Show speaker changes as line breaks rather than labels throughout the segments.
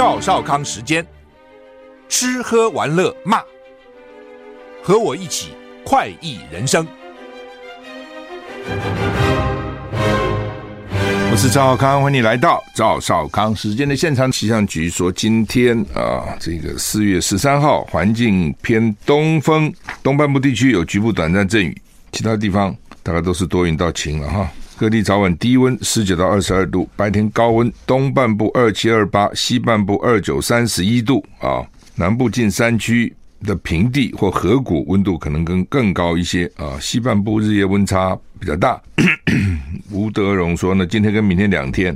赵少康时间，吃喝玩乐骂，和我一起快意人生。我是赵少康，欢迎你来到赵少康时间的现场。气象局说，今天啊，这个四月十三号，环境偏东风，东半部地区有局部短暂阵雨，其他地方大概都是多云到晴了哈。各地早晚低温十九到二十二度，白天高温，东半部二七二八，西半部二九三十一度啊。南部近山区的平地或河谷温度可能更更高一些啊。西半部日夜温差比较大。吴德荣说呢，今天跟明天两天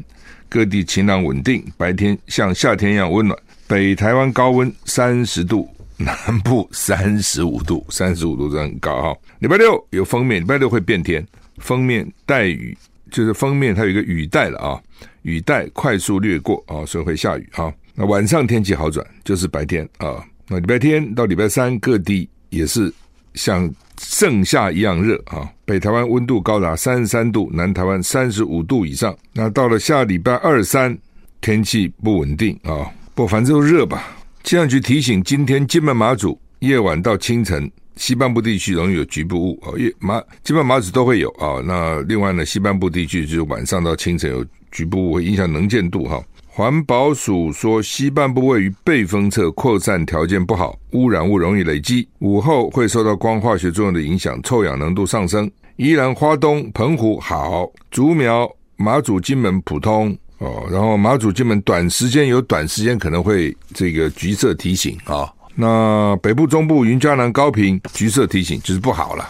各地晴朗稳定，白天像夏天一样温暖。北台湾高温三十度，南部三十五度，三十五度这很高哈。礼拜六有封面，礼拜六会变天。封面带雨，就是封面它有一个雨带了啊，雨带快速掠过啊，所以会下雨啊。那晚上天气好转，就是白天啊。那礼拜天到礼拜三，各地也是像盛夏一样热啊。北台湾温度高达三十三度，南台湾三十五度以上。那到了下礼拜二三，天气不稳定啊，不，反正都热吧。气象局提醒，今天金门马祖夜晚到清晨。西半部地区容易有局部雾啊，马基本马祖都会有啊。那另外呢，西半部地区就是晚上到清晨有局部雾，会影响能见度哈。环保署说，西半部位于背风侧，扩散条件不好，污染物容易累积，午后会受到光化学作用的影响，臭氧浓度上升。宜兰花东、澎湖好，竹苗、马祖、金门普通哦。然后马祖、金门短时间有短时间可能会这个橘色提醒啊。那北部、中部、云嘉南、高屏，橘色提醒就是不好了。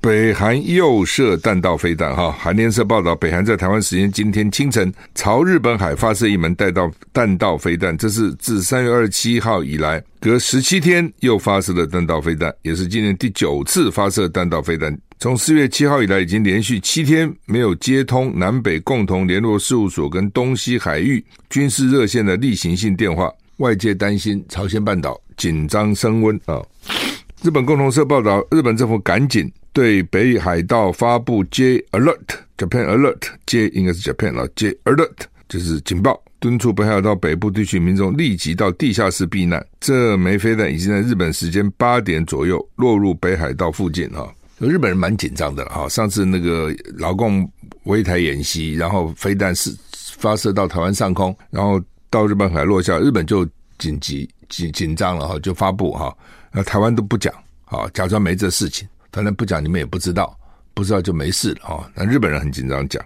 北韩又射弹道飞弹，哈，韩联社报道，北韩在台湾时间今天清晨朝日本海发射一门弹道弹道飞弹，这是自三月二十七号以来隔十七天又发射的弹道飞弹，也是今年第九次发射弹道飞弹。从四月七号以来，已经连续七天没有接通南北共同联络事务所跟东西海域军事热线的例行性电话。外界担心朝鲜半岛紧张升温啊！日本共同社报道，日本政府赶紧对北海道发布 J Alert，Japan Alert，J 应该是 Japan 了，J Alert 就是警报，敦促北海道北部地区民众立即到地下室避难。这枚飞弹已经在日本时间八点左右落入北海道附近啊！日本人蛮紧张的啊！上次那个老共围台演习，然后飞弹是发射到台湾上空，然后。到日本海落下，日本就紧急紧紧张了哈，就发布哈，那台湾都不讲，啊，假装没这事情，当然不讲，你们也不知道，不知道就没事了啊。那日本人很紧张讲，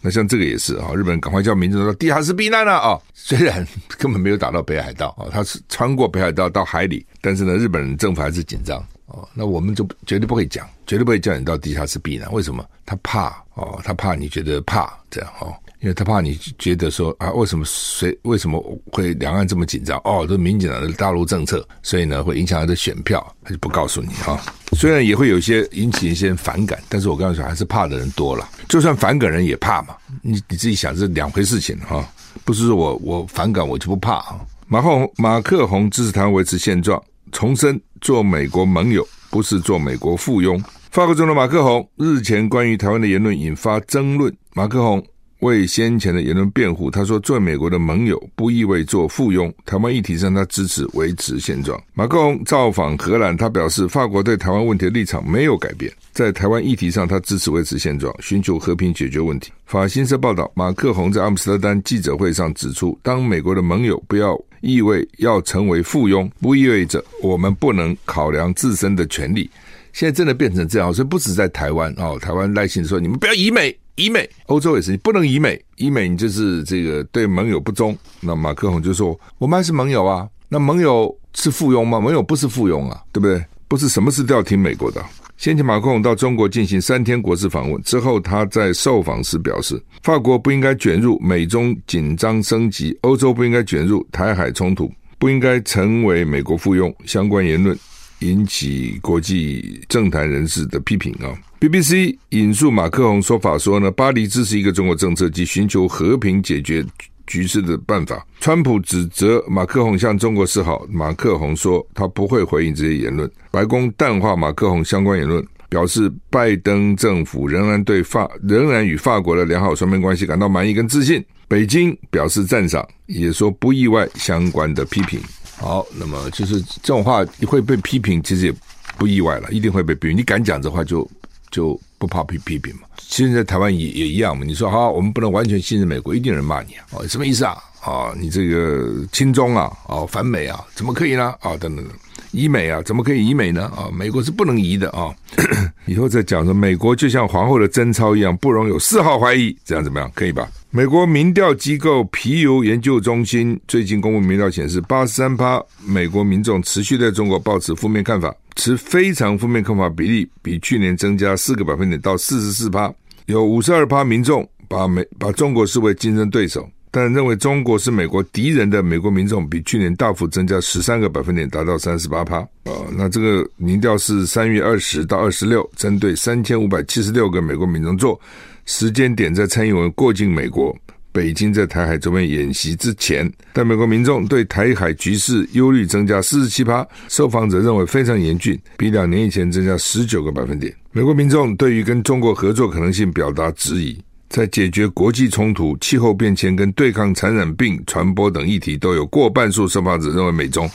那像这个也是啊，日本人赶快叫民众到地下室避难了啊。虽然根本没有打到北海道啊，他是穿过北海道到海里，但是呢，日本人政府还是紧张啊。那我们就绝对不会讲，绝对不会叫你到地下室避难，为什么？他怕哦，他怕你觉得怕这样哦。因为他怕你觉得说啊，为什么谁为什么会两岸这么紧张？哦，都民进党的大陆政策，所以呢会影响他的选票，他就不告诉你哈。虽然也会有一些引起一些反感，但是我刚才说，还是怕的人多了。就算反感人也怕嘛，你你自己想这两回事情哈，不是说我我反感我就不怕啊。马克马克宏支持台湾维持现状，重申做美国盟友不是做美国附庸。法国总统马克宏日前关于台湾的言论引发争论，马克宏。为先前的言论辩护，他说：“做美国的盟友不意味做附庸。台湾议题上，他支持维持现状。”马克宏造访荷兰，他表示，法国对台湾问题的立场没有改变，在台湾议题上，他支持维持现状，寻求和平解决问题。法新社报道，马克宏在阿姆斯特丹记者会上指出，当美国的盟友不要意味要成为附庸，不意味着我们不能考量自身的权利。现在真的变成这样，所以不止在台湾哦，台湾赖清说：“你们不要以美。”以美，欧洲也是，你不能以美，以美你就是这个对盟友不忠。那马克宏就说：“我们还是盟友啊，那盟友是附庸吗？盟友不是附庸啊，对不对？不是什么事都要听美国的。”先前马克龙到中国进行三天国事访问之后，他在受访时表示，法国不应该卷入美中紧张升级，欧洲不应该卷入台海冲突，不应该成为美国附庸。相关言论引起国际政坛人士的批评啊。BBC 引述马克宏说法说呢，巴黎支持一个中国政策及寻求和平解决。局势的办法，川普指责马克宏向中国示好，马克宏说他不会回应这些言论。白宫淡化马克宏相关言论，表示拜登政府仍然对法仍然与法国的良好双边关系感到满意跟自信。北京表示赞赏，也说不意外相关的批评。好，那么就是这种话会被批评，其实也不意外了，一定会被批评。你敢讲这话就，就不怕被批评嘛。其实，在台湾也也一样嘛。你说好，我们不能完全信任美国，一定有人骂你啊！什么意思啊？啊，你这个亲中啊，哦，反美啊，怎么可以呢？啊，等等等，疑美啊，怎么可以疑美呢？啊，美国是不能疑的啊！以后再讲说，美国就像皇后的贞操一样，不容有丝毫怀疑，这样怎么样？可以吧？美国民调机构皮尤研究中心最近公布民调显示，八十三趴美国民众持续对中国抱持负面看法，持非常负面看法比例比去年增加四个百分点到四十四趴。有五十二趴民众把美把中国视为竞争对手，但认为中国是美国敌人的美国民众比去年大幅增加十三个百分点，达到三十八趴。啊，那这个民调是三月二十到二十六，针对三千五百七十六个美国民众做，时间点在蔡英文过境美国。北京在台海周边演习之前，但美国民众对台海局势忧虑增加四十七趴，受访者认为非常严峻，比两年以前增加十九个百分点。美国民众对于跟中国合作可能性表达质疑，在解决国际冲突、气候变迁跟对抗传染病传播等议题，都有过半数受访者认为美中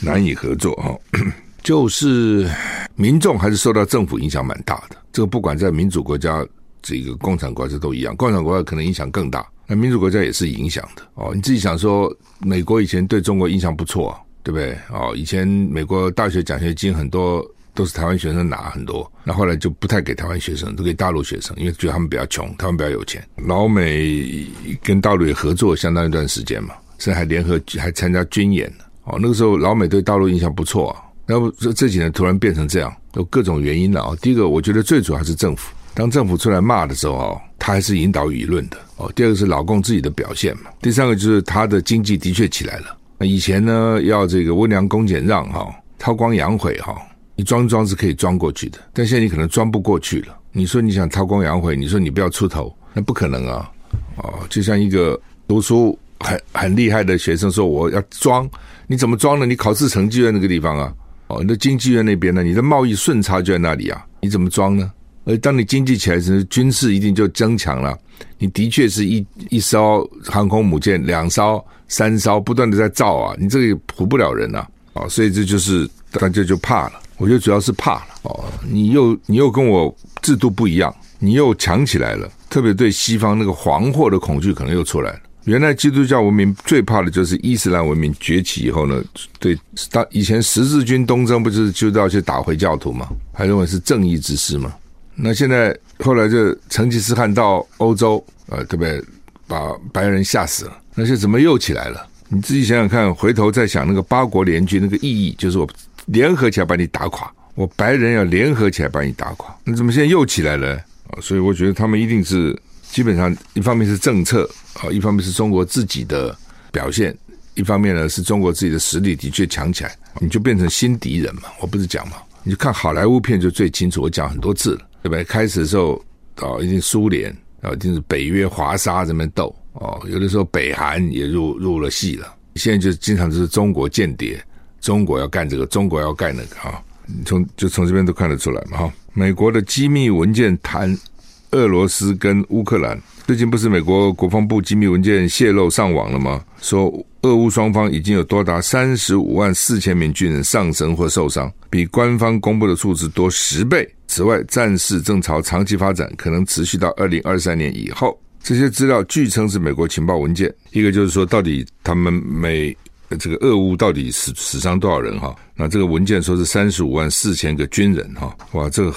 难以合作。哈，就是民众还是受到政府影响蛮大的。这个不管在民主国家、这个共产国家都一样，共产国家可能影响更大。那民主国家也是影响的哦。你自己想说，美国以前对中国印象不错，对不对？哦，以前美国大学奖学金很多都是台湾学生拿很多，那后来就不太给台湾学生，都给大陆学生，因为觉得他们比较穷，台湾比较有钱。老美跟大陆也合作相当一段时间嘛，甚至还联合还参加军演。哦，那个时候老美对大陆印象不错啊。那不这这几年突然变成这样，有各种原因了啊。第一个，我觉得最主要还是政府。当政府出来骂的时候哦，他还是引导舆论的哦。第二个是老共自己的表现嘛。第三个就是他的经济的确起来了。那以前呢，要这个温良恭俭让哈，韬光养晦哈，你装装是可以装过去的，但现在你可能装不过去了。你说你想韬光养晦，你说你不要出头，那不可能啊。哦，就像一个读书很很厉害的学生说，我要装，你怎么装呢？你考试成绩在那个地方啊。哦，你的经济院那边呢？你的贸易顺差就在那里啊，你怎么装呢？而当你经济起来时，军事一定就增强了。你的确是一一艘航空母舰，两艘、三艘不断的在造啊，你这个唬不了人呐，啊，哦所以这就是大家就怕了。我觉得主要是怕了哦，你又你又跟我制度不一样，你又强起来了，特别对西方那个黄祸的恐惧可能又出来了。原来基督教文明最怕的就是伊斯兰文明崛起以后呢，对，当以前十字军东征不就是就要去打回教徒吗？还认为是正义之师吗？那现在后来就成吉思汗到欧洲，呃，对不对？把白人吓死了。那些怎么又起来了？你自己想想看，回头再想那个八国联军那个意义，就是我联合起来把你打垮，我白人要联合起来把你打垮。你怎么现在又起来了？啊，所以我觉得他们一定是基本上一方面是政策啊，一方面是中国自己的表现，一方面呢是中国自己的实力的确强起来，你就变成新敌人嘛。我不是讲嘛，你就看好莱坞片就最清楚，我讲很多次了。对不对？开始的时候，啊，一定苏联，啊，一定是北约、华沙这边斗，哦，有的时候北韩也入入了戏了。现在就经常就是中国间谍，中国要干这个，中国要干那个，哈，从就从这边都看得出来嘛，哈。美国的机密文件谈俄罗斯跟乌克兰。最近不是美国国防部机密文件泄露上网了吗？说俄乌双方已经有多达三十五万四千名军人丧生或受伤，比官方公布的数字多十倍。此外，战事正朝长期发展，可能持续到二零二三年以后。这些资料据称是美国情报文件。一个就是说，到底他们美这个俄乌到底死死伤多少人？哈，那这个文件说是三十五万四千个军人。哈，哇，这个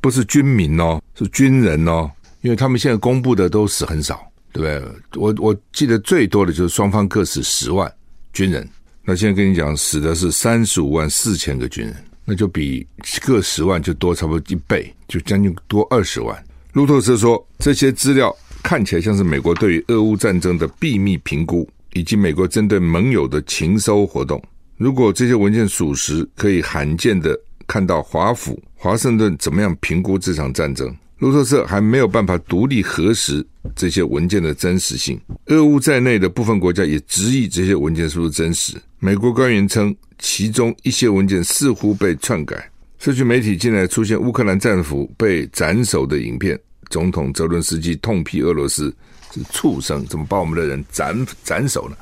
不是军民哦，是军人哦。因为他们现在公布的都死很少，对不对？我我记得最多的就是双方各死十万军人，那现在跟你讲死的是三十五万四千个军人，那就比个十万就多差不多一倍，就将近多二十万。路透社说，这些资料看起来像是美国对于俄乌战争的秘密评估，以及美国针对盟友的情搜活动。如果这些文件属实，可以罕见的看到华府、华盛顿怎么样评估这场战争。路透社还没有办法独立核实这些文件的真实性。俄乌在内的部分国家也质疑这些文件是不是真实。美国官员称，其中一些文件似乎被篡改。社区媒体近来出现乌克兰战俘被斩首的影片，总统泽伦斯基痛批俄罗斯是畜生，怎么把我们的人斩斩首呢？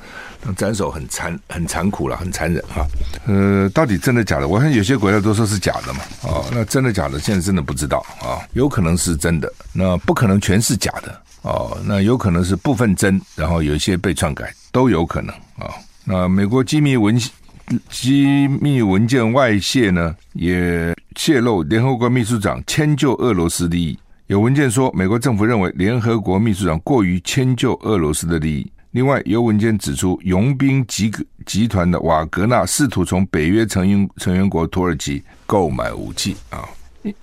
斩首很残很残酷了，很残忍哈。呃，到底真的假的？我看有些国家都说是假的嘛。哦，那真的假的？现在真的不知道啊。有可能是真的，那不可能全是假的哦。那有可能是部分真，然后有一些被篡改，都有可能啊。那美国机密文机密文件外泄呢，也泄露联合国秘书长迁就俄罗斯利益。有文件说，美国政府认为联合国秘书长过于迁就俄罗斯的利益。另外，有文件指出，佣兵集集团的瓦格纳试图从北约成员成员国土耳其购买武器啊。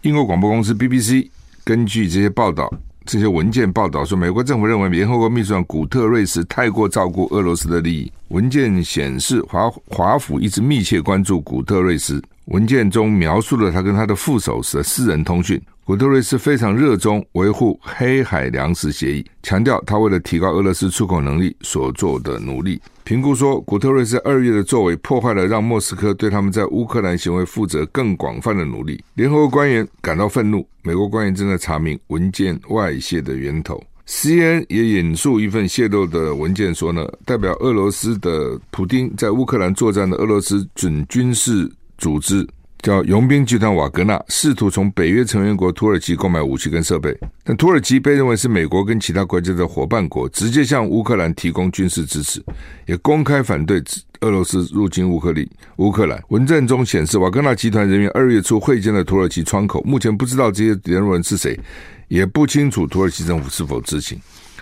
英国广播公司 BBC 根据这些报道、这些文件报道说，美国政府认为联合国秘书长古特瑞斯太过照顾俄罗斯的利益。文件显示，华华府一直密切关注古特瑞斯。文件中描述了他跟他的副手的私人通讯。古特瑞斯非常热衷维护黑海粮食协议，强调他为了提高俄罗斯出口能力所做的努力。评估说，古特瑞斯二月的作为破坏了让莫斯科对他们在乌克兰行为负责更广泛的努力。联合国官员感到愤怒，美国官员正在查明文件外泄的源头。CNN 也引述一份泄露的文件说呢，代表俄罗斯的普丁在乌克兰作战的俄罗斯准军事组织。叫佣兵集团瓦格纳试图从北约成员国土耳其购买武器跟设备，但土耳其被认为是美国跟其他国家的伙伴国，直接向乌克兰提供军事支持，也公开反对俄罗斯入侵乌克里乌克兰。文件中显示，瓦格纳集团人员二月初会见了土耳其窗口，目前不知道这些联络人是谁，也不清楚土耳其政府是否知情。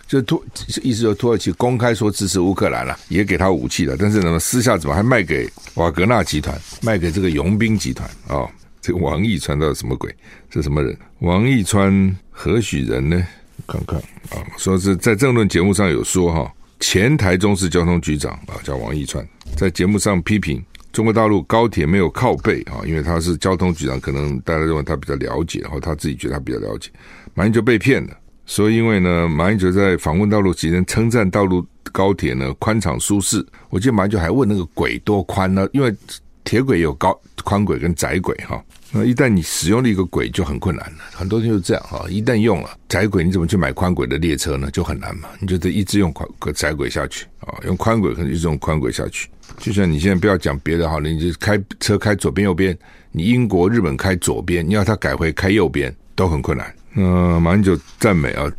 就土意思说，土耳其公开说支持乌克兰了，也给他武器了，但是呢，私下怎么还卖给瓦格纳集团，卖给这个佣兵集团啊、这个王毅川到底什么鬼？是什么人？王毅川何许人呢？看看啊，说是在政论节目上有说哈，前台中市交通局长啊，叫王毅川，在节目上批评中国大陆高铁没有靠背啊，因为他是交通局长，可能大家认为他比较了解，然后他自己觉得他比较了解，马上就被骗了。说，因为呢，马英九在访问道路期间称赞道路高铁呢宽敞舒适。我记得马英九还问那个轨多宽呢？因为铁轨有高宽轨跟窄轨哈。那一旦你使用了一个轨就很困难了，很多人就是这样哈。一旦用了窄轨，你怎么去买宽轨的列车呢？就很难嘛。你就得一直用宽窄轨下去啊，用宽轨可能一直用宽轨下去。就像你现在不要讲别的哈，你就开车开左边右边，你英国日本开左边，你要他改回开右边都很困难。嗯，马英九赞美啊，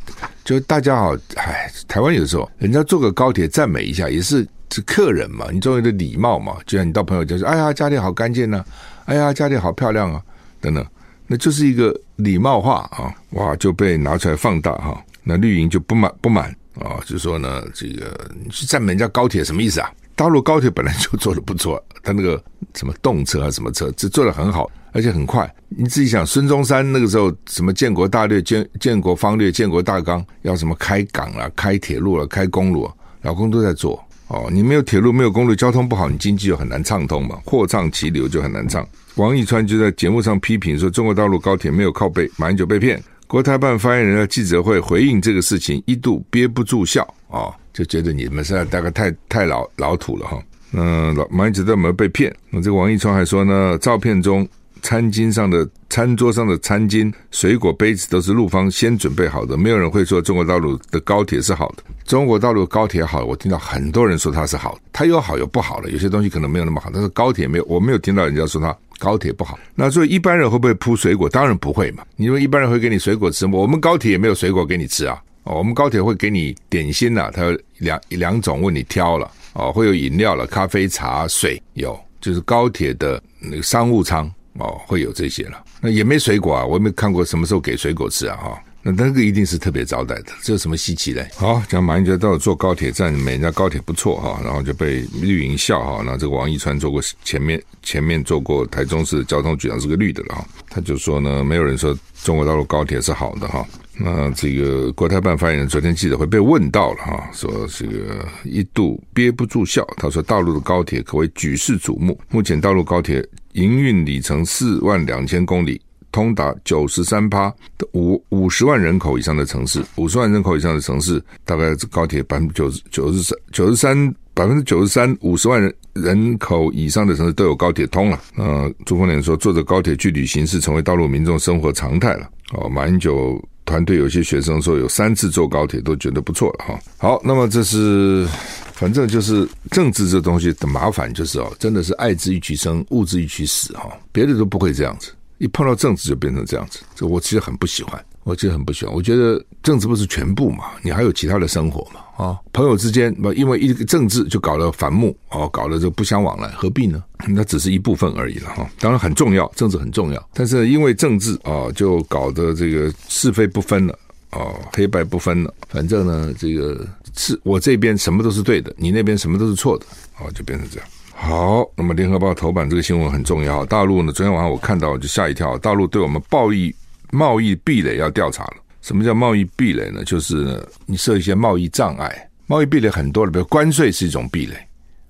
就大家好，哎，台湾有时候人家坐个高铁赞美一下，也是是客人嘛，你总有点礼貌嘛。就像你到朋友家说，哎呀，家里好干净呐，哎呀，家里好漂亮啊，等等，那就是一个礼貌话啊，哇，就被拿出来放大哈。那绿营就不满不满啊，就说呢，这个你去赞美人家高铁什么意思啊？大陆高铁本来就做得不错，他那个什么动车啊，什么车，这做得很好。而且很快，你自己想，孙中山那个时候什么建国大略、建建国方略、建国大纲，要什么开港了、开铁路了、开公路，老公都在做哦。你没有铁路，没有公路，交通不好，你经济就很难畅通嘛，货畅其流就很难畅。王义川就在节目上批评说，中国大陆高铁没有靠背，马英九被骗。国台办发言人在记者会回应这个事情，一度憋不住笑啊、哦，就觉得你们现在大概太太老老土了哈。嗯，老马英九有没有被骗？那这个王义川还说呢，照片中。餐巾上的餐桌上的餐巾、水果杯子都是陆方先准备好的，没有人会说中国大陆的高铁是好的。中国大陆高铁好，我听到很多人说它是好，它有好有不好的，有些东西可能没有那么好。但是高铁没有，我没有听到人家说它高铁不好。那所以一般人会不会铺水果？当然不会嘛。你说一般人会给你水果吃吗？我们高铁也没有水果给你吃啊。哦，我们高铁会给你点心呐、它有两两种问你挑了哦，会有饮料了，咖啡、茶、水有，就是高铁的那个商务舱。哦，会有这些了，那也没水果啊，我也没看过什么时候给水果吃啊，哈。那那个一定是特别招待的，这有什么稀奇嘞？好，讲马英九到坐高铁站，每人家高铁不错哈，然后就被绿营笑哈。那这个王一川做过前面前面做过台中市交通局长是个绿的了哈，他就说呢，没有人说中国大陆高铁是好的哈。那这个国台办发言人昨天记者会被问到了哈，说这个一度憋不住笑，他说大陆的高铁可谓举世瞩目，目前大陆高铁营运里程四万两千公里。通达九十三趴的五五十万人口以上的城市，五十万人口以上的城市，大概高铁百分之九十九十三九十三百分之九十三五十万人人口以上的城市都有高铁通了。呃，朱凤莲说，坐着高铁去旅行是成为大陆民众生活常态了。哦，马英九团队有些学生说有三次坐高铁都觉得不错了哈。好，那么这是反正就是政治这东西的麻烦，就是哦，真的是爱之欲其生，恶之欲其死哈，别的都不会这样子。一碰到政治就变成这样子，这我其实很不喜欢，我其实很不喜欢。我觉得政治不是全部嘛，你还有其他的生活嘛，啊，朋友之间不因为一个政治就搞了反目哦，搞了就不相往来，何必呢？那只是一部分而已了哈。当然很重要，政治很重要，但是因为政治啊，就搞得这个是非不分了，哦，黑白不分了。反正呢，这个是我这边什么都是对的，你那边什么都是错的，哦，就变成这样。好，那么联合报头版这个新闻很重要。大陆呢，昨天晚上我看到就吓一跳，大陆对我们贸易贸易壁垒要调查了。什么叫贸易壁垒呢？就是你设一些贸易障碍，贸易壁垒很多的，比如关税是一种壁垒，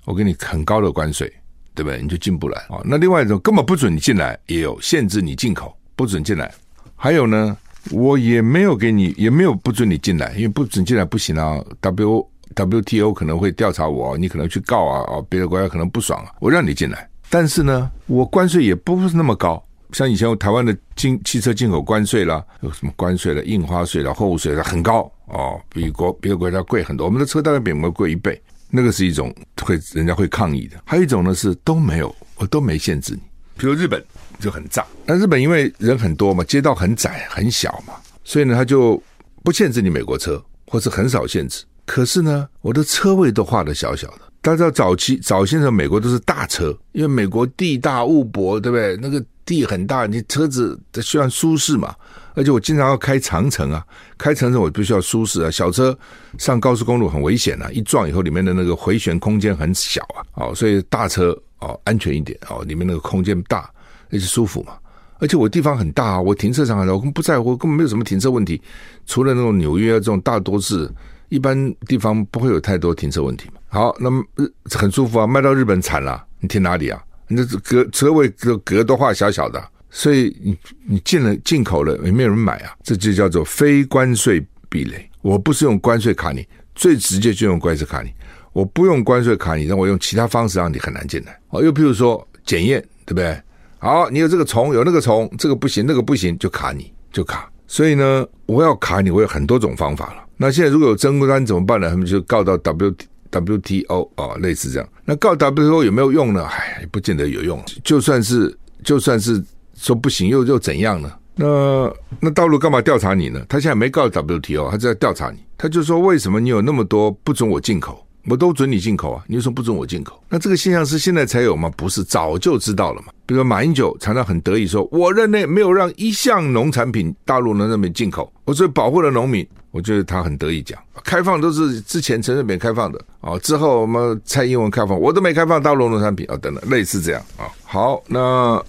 我给你很高的关税，对不对？你就进不来啊。那另外一种根本不准你进来，也有限制你进口，不准进来。还有呢，我也没有给你，也没有不准你进来，因为不准进来不行啊。W WTO 可能会调查我，你可能去告啊，哦，别的国家可能不爽啊，我让你进来，但是呢，我关税也不是那么高，像以前台湾的进汽车进口关税啦，有什么关税了，印花税了，货物税了，很高哦，比国别的国家贵很多，我们的车大概比我们贵一倍，那个是一种会人家会抗议的，还有一种呢是都没有，我都没限制你，比如日本就很炸，那日本因为人很多嘛，街道很窄很小嘛，所以呢他就不限制你美国车，或是很少限制。可是呢，我的车位都画的小小的。大家知道早期早先的美国都是大车，因为美国地大物博，对不对？那个地很大，你车子需要舒适嘛。而且我经常要开长城啊，开长城我必须要舒适啊。小车上高速公路很危险啊，一撞以后里面的那个回旋空间很小啊，哦，所以大车哦安全一点哦，里面那个空间大，而且舒服嘛。而且我地方很大啊，我停车场很大，我根本不在乎，根本没有什么停车问题。除了那种纽约这种大都市。一般地方不会有太多停车问题嘛。好，那么很舒服啊。卖到日本惨了，你停哪里啊？你这格车位格格都画小小的，所以你你进了进口了也没有人买啊。这就叫做非关税壁垒。我不是用关税卡你，最直接就用关税卡你。我不用关税卡你，让我用其他方式让你很难进来。哦，又譬如说检验，对不对？好，你有这个虫，有那个虫，这个不行，那个不行，就卡你，就卡。所以呢，我要卡你，我有很多种方法了。那现在如果有争端怎么办呢？他们就告到 W W T O 啊，类似这样。那告 W T O 有没有用呢？哎，不见得有用。就算是就算是说不行，又又怎样呢？那那大陆干嘛调查你呢？他现在没告 W T O，他在调查你。他就说，为什么你有那么多不准我进口？我都准你进口啊，你为什么不准我进口？那这个现象是现在才有吗？不是，早就知道了嘛。比如说马英九常常很得意说，我任内没有让一项农产品大陆能那边进口，我所以保护了农民。我觉得他很得意讲，开放都是之前陈水扁开放的啊，之后我们蔡英文开放，我都没开放大陆农产品啊，等等，类似这样啊。好，那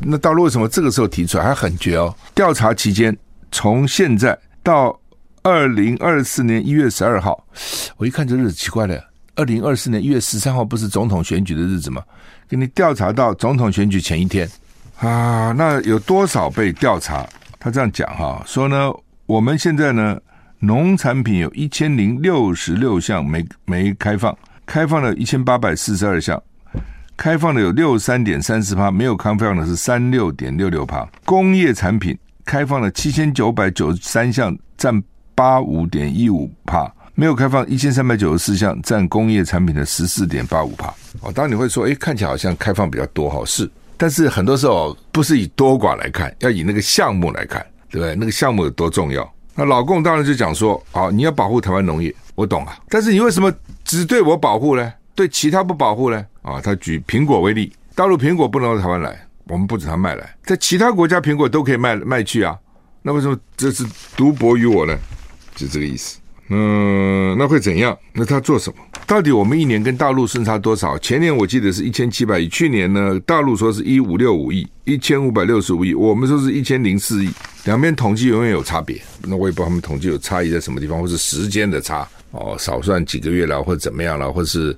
那大陆为什么这个时候提出来还很绝哦？调查期间从现在到。二零二四年一月十二号，我一看这日子奇怪了。二零二四年一月十三号不是总统选举的日子吗？给你调查到总统选举前一天啊，那有多少被调查？他这样讲哈，说呢，我们现在呢，农产品有一千零六十六项没没开放，开放了一千八百四十二项，开放的有六三点三四趴，没有开放的是三六点六六趴。工业产品开放了七千九百九十三项，占。八五点一五帕，没有开放一千三百九十四项，占工业产品的十四点八五帕。哦，当你会说，哎，看起来好像开放比较多哈，是，但是很多时候不是以多寡来看，要以那个项目来看，对不对？那个项目有多重要？那老共当然就讲说，哦，你要保护台湾农业，我懂啊，但是你为什么只对我保护呢？对其他不保护呢？啊，他举苹果为例，大陆苹果不能到台湾来，我们不准他卖来，在其他国家苹果都可以卖卖去啊。那为什么这是独薄于我呢？就这个意思。嗯，那会怎样？那他做什么？到底我们一年跟大陆顺差多少？前年我记得是一千七百亿，去年呢，大陆说是一五六五亿，一千五百六十五亿，我们说是一千零四亿，两边统计永远有差别。那我也不知道他们统计有差异在什么地方，或是时间的差哦，少算几个月了，或者怎么样了，或是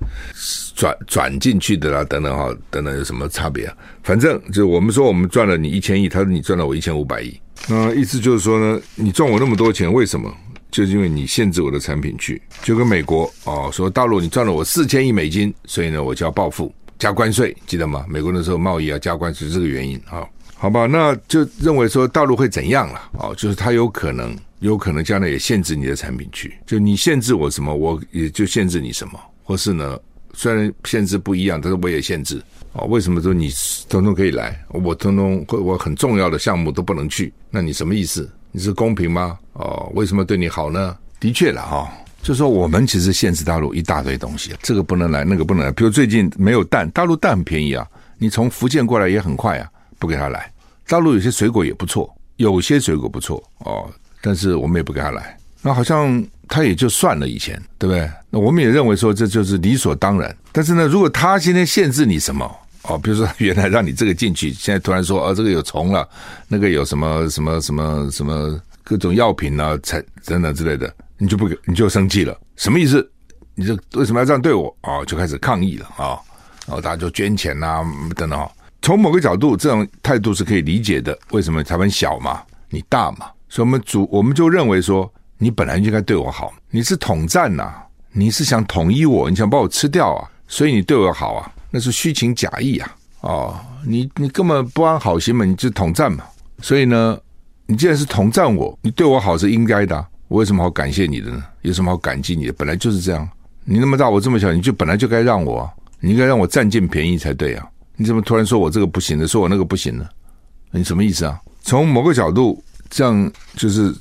转转进去的啦，等等哈，等等有什么差别啊？反正就我们说我们赚了你一千亿，他说你赚了我一千五百亿，那意思就是说呢，你赚我那么多钱，为什么？就是因为你限制我的产品去，就跟美国哦说大陆你赚了我四千亿美金，所以呢我就要报复加关税，记得吗？美国那时候贸易要加关税这个原因啊，好吧，那就认为说大陆会怎样了？哦，就是他有可能有可能将来也限制你的产品去，就你限制我什么，我也就限制你什么，或是呢虽然限制不一样，但是我也限制哦。为什么说你通通可以来，我通通我很重要的项目都不能去？那你什么意思？你是公平吗？哦，为什么对你好呢？的确了哈，就说我们其实限制大陆一大堆东西，这个不能来，那个不能来。比如最近没有蛋，大陆蛋很便宜啊，你从福建过来也很快啊，不给他来。大陆有些水果也不错，有些水果不错哦，但是我们也不给他来。那好像他也就算了，以前对不对？那我们也认为说这就是理所当然。但是呢，如果他今天限制你什么？哦，比如说原来让你这个进去，现在突然说哦，这个有虫了，那个有什么什么什么什么各种药品啊，才等等之类的，你就不，你就生气了，什么意思？你这为什么要这样对我？哦，就开始抗议了啊，然后大家就捐钱啊等等。从某个角度，这种态度是可以理解的。为什么台湾小嘛，你大嘛，所以我们主我们就认为说，你本来就应该对我好，你是统战呐，你是想统一我，你想把我吃掉啊，所以你对我好啊。那是虚情假意啊！哦，你你根本不安好心嘛，你就统战嘛。所以呢，你既然是统战我，你对我好是应该的。我有什么好感谢你的呢？有什么好感激你的？本来就是这样。你那么大，我这么小，你就本来就该让我，你应该让我占尽便宜才对啊！你怎么突然说我这个不行的，说我那个不行呢？你什么意思啊？从某个角度，这样就是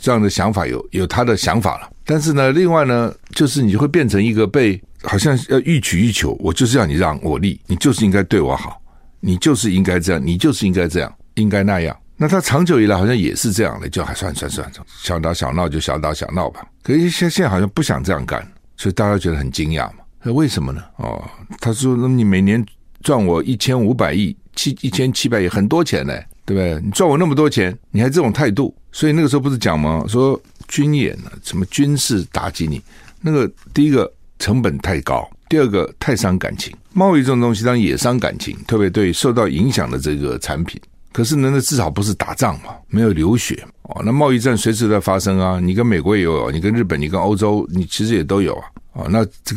这样的想法有有他的想法了。但是呢，另外呢，就是你会变成一个被。好像要予取予求，我就是要你让我利，你就是应该对我好，你就是应该这样，你就是应该这样，应该那样。那他长久以来好像也是这样的，就还算算算，小打小闹就小打小闹吧。可是现现在好像不想这样干，所以大家觉得很惊讶嘛。那为什么呢？哦，他说：“那你每年赚我一千五百亿，七一千七百亿，很多钱呢，对不对？你赚我那么多钱，你还这种态度，所以那个时候不是讲吗？说军演呢，什么军事打击你，那个第一个。”成本太高，第二个太伤感情。贸易这种东西当然也伤感情，特别对受到影响的这个产品。可是呢，那至少不是打仗嘛，没有流血哦。那贸易战随时在发生啊，你跟美国也有，你跟日本，你跟欧洲，你其实也都有啊。哦，那这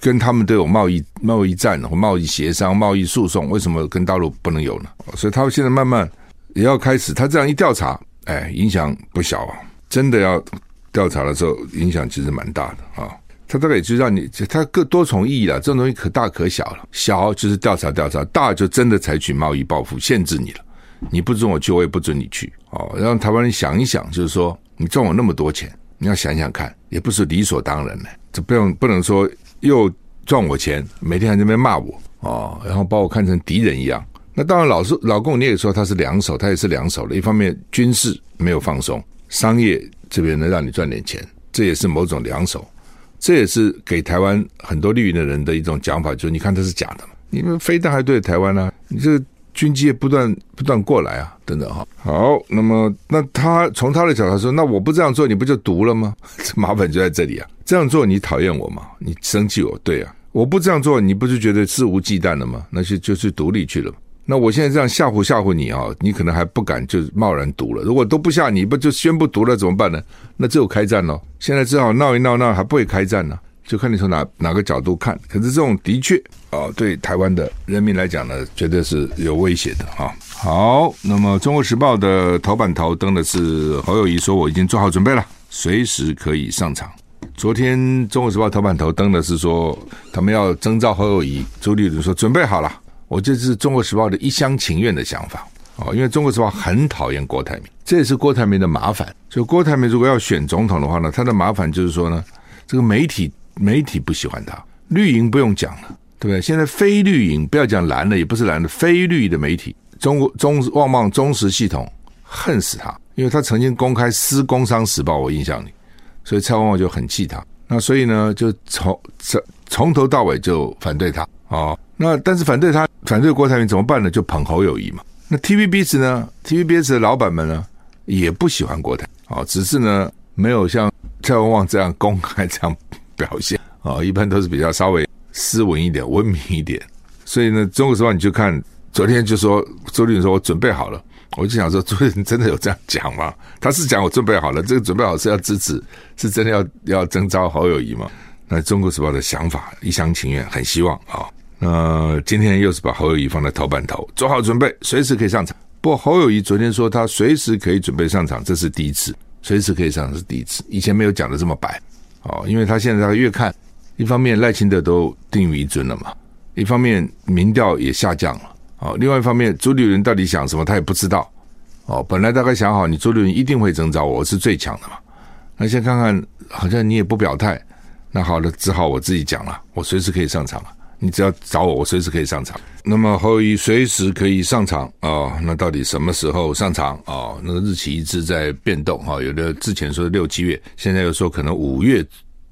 跟他们都有贸易贸易战或贸易协商、贸易诉讼，为什么跟大陆不能有呢？所以他们现在慢慢也要开始，他这样一调查，哎，影响不小啊。真的要调查的时候，影响其实蛮大的啊。他大概也就让你，他各多重意义了。这种东西可大可小了，小就是调查调查，大就真的采取贸易报复，限制你了。你不准我去，我也不准你去。哦，让台湾人想一想，就是说你赚我那么多钱，你要想想看，也不是理所当然的。这不用不能说又赚我钱，每天还在那边骂我哦，然后把我看成敌人一样。那当然，老是老共你也说他是两手，他也是两手的。一方面军事没有放松，商业这边能让你赚点钱，这也是某种两手。这也是给台湾很多绿营的人的一种讲法，就是你看这是假的嘛，你们飞弹还对台湾呢、你这个军机也不断不断过来啊，等等哈。好，那么那他从他的角度说，那我不这样做，你不就独了吗？这麻烦就在这里啊。这样做你讨厌我吗？你生气我？对啊，我不这样做，你不是觉得肆无忌惮了吗？那就就去独立去了。那我现在这样吓唬吓唬你啊，你可能还不敢就贸然读了。如果都不吓你，不就宣布读了怎么办呢？那只有开战喽。现在只好闹一闹闹，还不会开战呢，就看你从哪哪个角度看。可是这种的确啊，对台湾的人民来讲呢，绝对是有威胁的啊。好，那么《中国时报》的头版头登的是侯友谊说：“我已经做好准备了，随时可以上场。”昨天《中国时报》头版头登的是说，他们要征召侯友谊，朱立伦说准备好了。我这是中国时报的一厢情愿的想法哦，因为中国时报很讨厌郭台铭，这也是郭台铭的麻烦。所以郭台铭如果要选总统的话呢，他的麻烦就是说呢，这个媒体媒体不喜欢他，绿营不用讲了，对不对？现在非绿营不要讲蓝的，也不是蓝的，非绿的媒体，中国中旺旺中时系统恨死他，因为他曾经公开撕《工商时报》，我印象里，所以蔡旺旺就很气他。那所以呢，就从从从头到尾就反对他哦。那但是反对他，反对郭台铭怎么办呢？就捧侯友谊嘛。那 TVBS 呢？TVBS 的老板们呢，也不喜欢国台哦，只是呢，没有像蔡文旺这样公开这样表现啊、哦，一般都是比较稍微斯文一点、文明一点。所以呢，《中国时报》你就看昨天就说周立说：“我准备好了。”我就想说，周立真的有这样讲吗？他是讲我准备好了，这个准备好是要支持，是真的要要征召侯友谊吗？那《中国时报》的想法一厢情愿，很希望啊。那、今天又是把侯友谊放在头版头，做好准备，随时可以上场。不过侯友谊昨天说他随时可以准备上场，这是第一次，随时可以上场是第一次，以前没有讲的这么白哦。因为他现在他越看，一方面赖清德都定于一尊了嘛。一方面民调也下降了，哦，另外一方面朱立伦到底想什么，他也不知道，哦，本来大概想好，你朱立伦一定会征召我，我是最强的嘛，那先看看，好像你也不表态，那好了，只好我自己讲了，我随时可以上场了，你只要找我，我随时可以上场。那么侯友宜随时可以上场啊，那到底什么时候上场啊，那个日期一直在变动哈，有的之前说六七月，现在又说可能五月，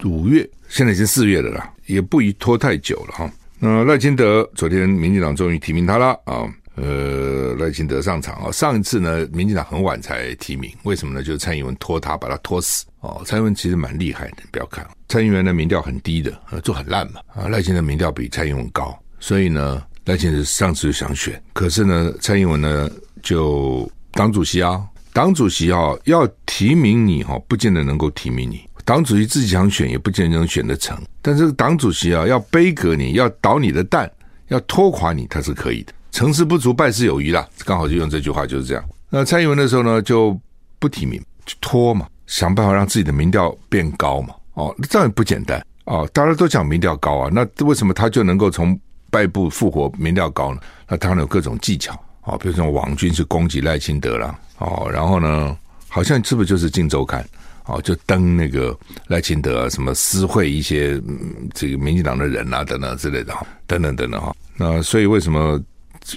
五月，现在已经四月了啦，也不宜拖太久了哈。那赖清德昨天，民进党终于提名他了啊！呃，赖清德上场啊。上一次呢，民进党很晚才提名，为什么呢？就是蔡英文拖他，把他拖死哦。蔡英文其实蛮厉害的，不要看蔡英文的民调很低的，就很烂嘛啊。赖清德民调比蔡英文高，所以呢，赖清德上次就想选，可是呢，蔡英文呢就党主席啊，党主席啊要提名你哈，不见得能够提名你。党主席自己想选，也不见得能选得成。但这个党主席啊，要杯革你，要倒你的蛋，要拖垮你，他是可以的。成事不足，败事有余啦，刚好就用这句话，就是这样。那蔡英文那时候呢，就不提名，就拖嘛，想办法让自己的民调变高嘛。哦，这样也不简单哦。大家都讲民调高啊，那为什么他就能够从败部复活，民调高呢？那当然有各种技巧哦，比如说王军是攻击赖清德啦，哦，然后呢，好像是不是就是《镜周刊》？哦，就登那个赖清德啊什么私会一些、嗯、这个民进党的人啊等等之类的哈，等等等等哈。那所以为什么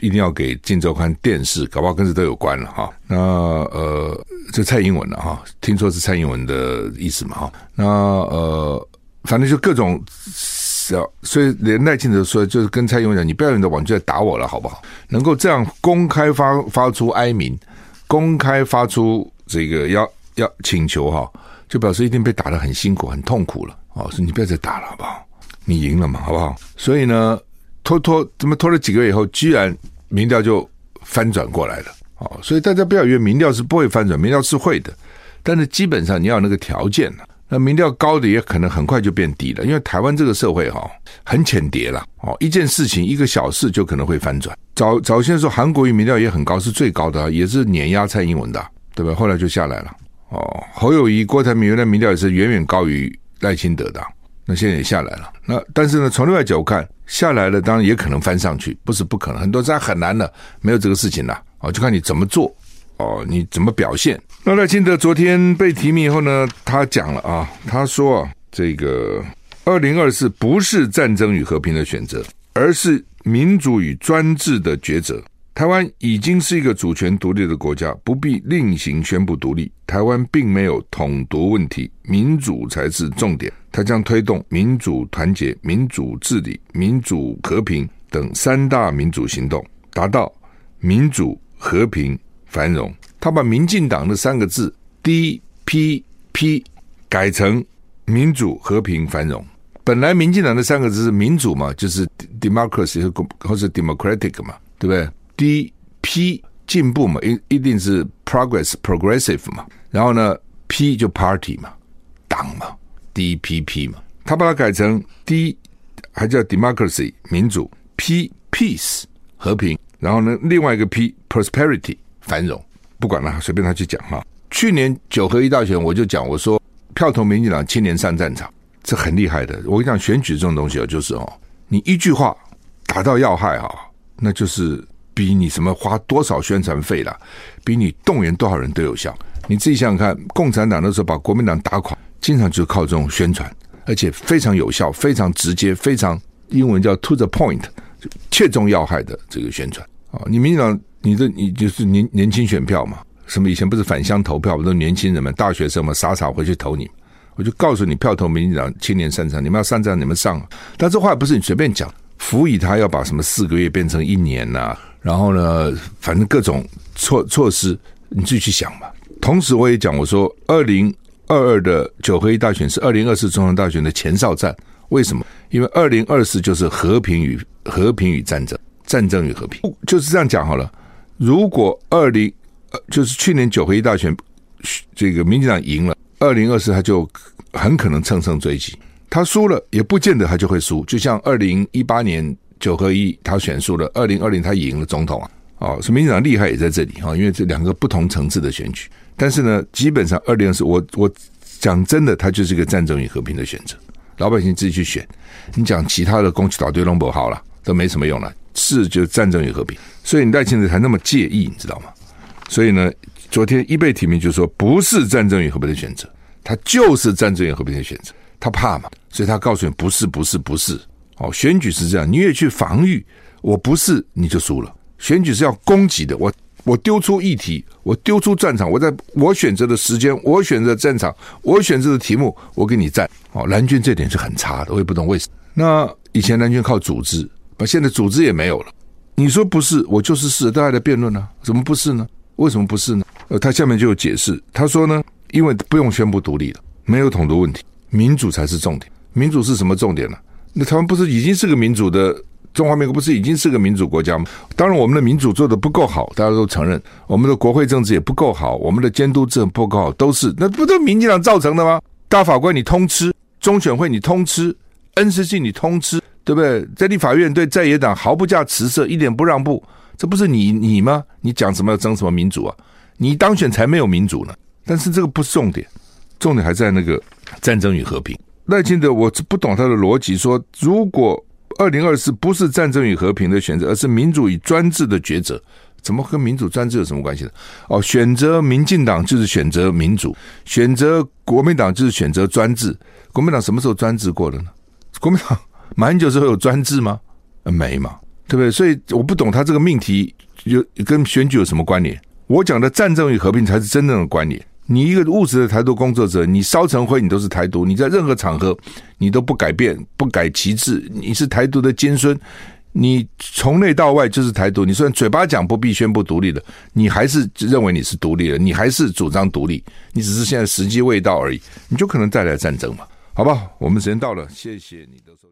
一定要给《镜周刊》电视？搞不好跟这都有关了哈。那呃，这蔡英文的哈，听说是蔡英文的意思嘛哈。那呃，反正就各种，所以连赖清德说，就是跟蔡英文讲，你不要用你的网就来打我了，好不好？能够这样公开发发出哀鸣，公开发出这个要。要请求哈，就表示一定被打得很辛苦、很痛苦了哦。说你不要再打了，好不好？你赢了嘛，好不好？所以呢，拖拖怎么拖了几个月以后，居然民调就翻转过来了哦。所以大家不要以为民调是不会翻转，民调是会的，但是基本上你要有那个条件了。那民调高的也可能很快就变低了，因为台湾这个社会哈很浅碟了哦，一件事情一个小事就可能会翻转。早早先说韩国瑜民调也很高，是最高的，也是碾压蔡英文的，对吧？后来就下来了。哦，侯友谊、郭台铭原来民调也是远远高于赖清德的，那现在也下来了。那但是呢，从另外角度看，下来了当然也可能翻上去，不是不可能。很多在很难的，没有这个事情了。哦，就看你怎么做，哦，你怎么表现。那赖清德昨天被提名以后呢，他讲了啊，他说啊，这个二零二四不是战争与和平的选择，而是民主与专制的抉择。台湾已经是一个主权独立的国家，不必另行宣布独立。台湾并没有统独问题，民主才是重点。它将推动民主团结、民主治理、民主和平等三大民主行动，达到民主和平繁荣。他把民进党的三个字 DPP 改成民主和平繁荣。本来民进党的三个字是民主嘛，就是 democracy 或者 democratic 嘛，对不对？D P 进步嘛，一一定是 progress progressive 嘛，然后呢 P 就 party 嘛，党嘛，D P P 嘛，他把它改成 D 还叫 democracy 民主，P peace 和平，然后呢另外一个 P prosperity 繁荣，不管了，随便他去讲哈。去年九合一大选我就讲，我说票投民进党，青年上战场，这很厉害的。我跟你讲，选举这种东西啊，就是哦，你一句话打到要害哈，那就是。比你什么花多少宣传费了，比你动员多少人都有效。你自己想想看，共产党那时候把国民党打垮，经常就靠这种宣传，而且非常有效、非常直接、非常英文叫 to the point，切中要害的这个宣传啊。你民进党，你的你就是年年轻选票嘛，什么以前不是返乡投票，我们都年轻人们、大学生嘛傻傻回去投你。我就告诉你，票投民进党青年擅长，你们要上战，你们上。但这话不是你随便讲，辅以他要把什么四个月变成一年呐、然后呢，反正各种措措施，你自己去想吧。同时我也讲，我说二零二二的九合一大选是二零二四总统大选的前哨战，为什么？因为二零二四就是和平与和平与战争，战争与和平，就是这样讲好了。如果二零就是去年九合一大选，这个民进党赢了。二零二四他就很可能乘胜追击，他输了也不见得他就会输，就像二零一八年九合一他选输了，二零二零他赢了总统啊，哦，所以民进党厉害也在这里啊，因为这两个不同层次的选举，但是呢，基本上二零二四我我讲真的，他就是一个战争与和平的选择，老百姓自己去选，你讲其他的攻击岛对龙博好了都没什么用了，是就是战争与和平，所以你赖清德才那么介意，你知道吗？所以呢。昨天一被提名就说不是战争与和平的选择，他就是战争与和平的选择，他怕嘛，所以他告诉你不是不是不是。哦，选举是这样，你越去防御，我不是你就输了。选举是要攻击的，我我丢出议题，我丢出战场，我在我选择的时间，我选择战场，我选择的题目，我给你战。哦，蓝军这点是很差的，我也不懂为什么。那以前蓝军靠组织，把现在组织也没有了。你说不是，我就是是，大家在辩论呢，怎么不是呢？为什么不是呢？呃，他下面就有解释，他说呢，因为不用宣布独立了，没有统独问题，民主才是重点。民主是什么重点呢？那台湾不是已经是个民主的中华民国，不是已经是个民主国家吗？当然，我们的民主做得不够好，大家都承认，我们的国会政治也不够好，我们的监督制不够好，都是那不都民进党造成的吗？大法官你通吃，中选会你通吃，NCC 你通吃，对不对？在立法院对在野党毫不加辞色，一点不让步。这不是你你吗？你讲什么要争什么民主啊？你当选才没有民主呢。但是这个不是重点，重点还在那个战争与和平。赖清德，我不懂他的逻辑，说如果二零二四不是战争与和平的选择，而是民主与专制的抉择，怎么跟民主专制有什么关系呢？哦，选择民进党就是选择民主，选择国民党就是选择专制。国民党什么时候专制过了呢？国民党马英九时候有专制吗？没嘛。对不对？所以我不懂他这个命题有跟选举有什么关联？我讲的战争与和平才是真正的关联。你一个务实的台独工作者，你烧成灰，你都是台独；你在任何场合，你都不改变、不改旗帜，你是台独的尖孙。你从内到外就是台独。你虽然嘴巴讲不必宣布独立的，你还是认为你是独立的，你还是主张独立，你只是现在时机未到而已，你就可能带来战争嘛？好吧，我们时间到了，谢谢你的收听。